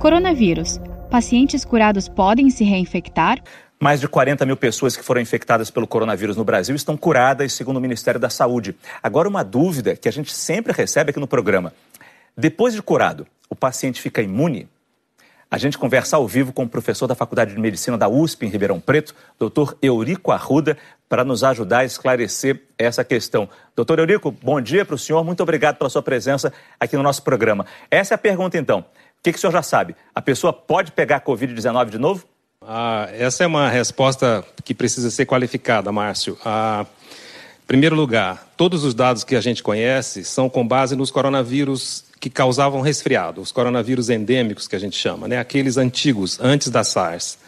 Coronavírus. Pacientes curados podem se reinfectar? Mais de 40 mil pessoas que foram infectadas pelo coronavírus no Brasil estão curadas, segundo o Ministério da Saúde. Agora, uma dúvida que a gente sempre recebe aqui no programa: depois de curado, o paciente fica imune? A gente conversa ao vivo com o professor da Faculdade de Medicina da USP em Ribeirão Preto, doutor Eurico Arruda, para nos ajudar a esclarecer essa questão. Doutor Eurico, bom dia para o senhor, muito obrigado pela sua presença aqui no nosso programa. Essa é a pergunta, então. O que, que o senhor já sabe? A pessoa pode pegar Covid-19 de novo? Ah, essa é uma resposta que precisa ser qualificada, Márcio. Ah, em primeiro lugar, todos os dados que a gente conhece são com base nos coronavírus que causavam resfriado, os coronavírus endêmicos que a gente chama, né? aqueles antigos, antes da SARS.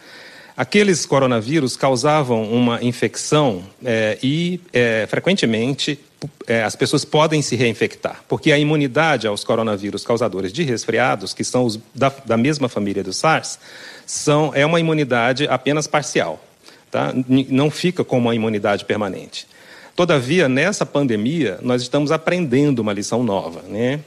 Aqueles coronavírus causavam uma infecção é, e, é, frequentemente, é, as pessoas podem se reinfectar, porque a imunidade aos coronavírus causadores de resfriados, que são os da, da mesma família do SARS, são, é uma imunidade apenas parcial, tá? não fica como uma imunidade permanente. Todavia, nessa pandemia, nós estamos aprendendo uma lição nova. Né?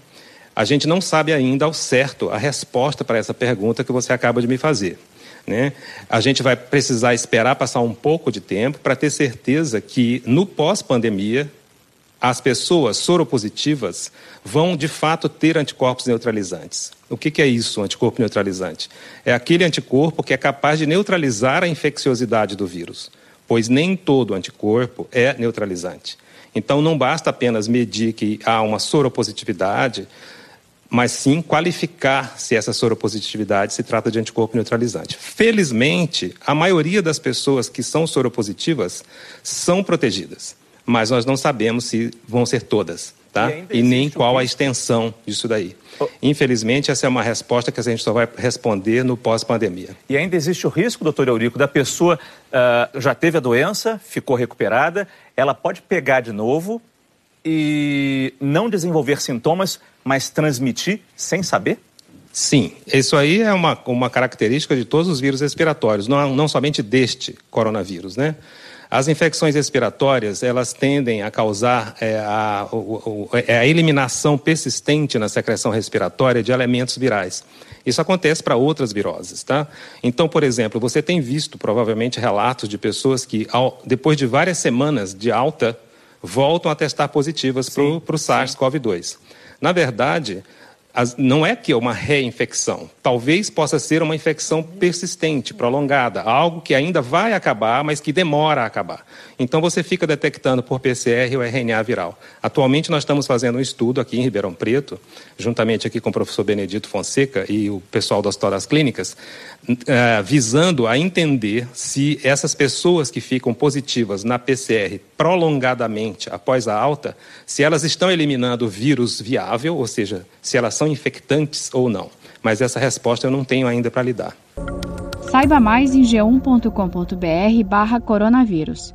A gente não sabe ainda ao certo a resposta para essa pergunta que você acaba de me fazer. Né? A gente vai precisar esperar passar um pouco de tempo para ter certeza que no pós-pandemia as pessoas soropositivas vão de fato ter anticorpos neutralizantes. O que, que é isso, anticorpo neutralizante? É aquele anticorpo que é capaz de neutralizar a infecciosidade do vírus, pois nem todo anticorpo é neutralizante. Então não basta apenas medir que há uma soropositividade, mas sim qualificar se essa soropositividade se trata de anticorpo neutralizante. Felizmente, a maioria das pessoas que são soropositivas são protegidas mas nós não sabemos se vão ser todas, tá? E, e nem qual a extensão disso daí. Infelizmente, essa é uma resposta que a gente só vai responder no pós-pandemia. E ainda existe o risco, doutor Eurico, da pessoa uh, já teve a doença, ficou recuperada, ela pode pegar de novo e não desenvolver sintomas, mas transmitir sem saber? Sim, isso aí é uma, uma característica de todos os vírus respiratórios, não, não somente deste coronavírus, né? As infecções respiratórias, elas tendem a causar é, a, é, a eliminação persistente na secreção respiratória de elementos virais. Isso acontece para outras viroses, tá? Então, por exemplo, você tem visto provavelmente relatos de pessoas que, ao, depois de várias semanas de alta, voltam a testar positivas para o SARS-CoV-2. Na verdade, as, não é que é uma reinfecção. Talvez possa ser uma infecção persistente, prolongada, algo que ainda vai acabar, mas que demora a acabar. Então você fica detectando por PCR o RNA viral. Atualmente nós estamos fazendo um estudo aqui em Ribeirão Preto, juntamente aqui com o professor Benedito Fonseca e o pessoal das Toras Clínicas, uh, visando a entender se essas pessoas que ficam positivas na PCR prolongadamente após a alta, se elas estão eliminando o vírus viável, ou seja, se elas são infectantes ou não. Mas essa resposta eu não tenho ainda para lhe dar. Saiba mais em g1.com.br barra coronavírus.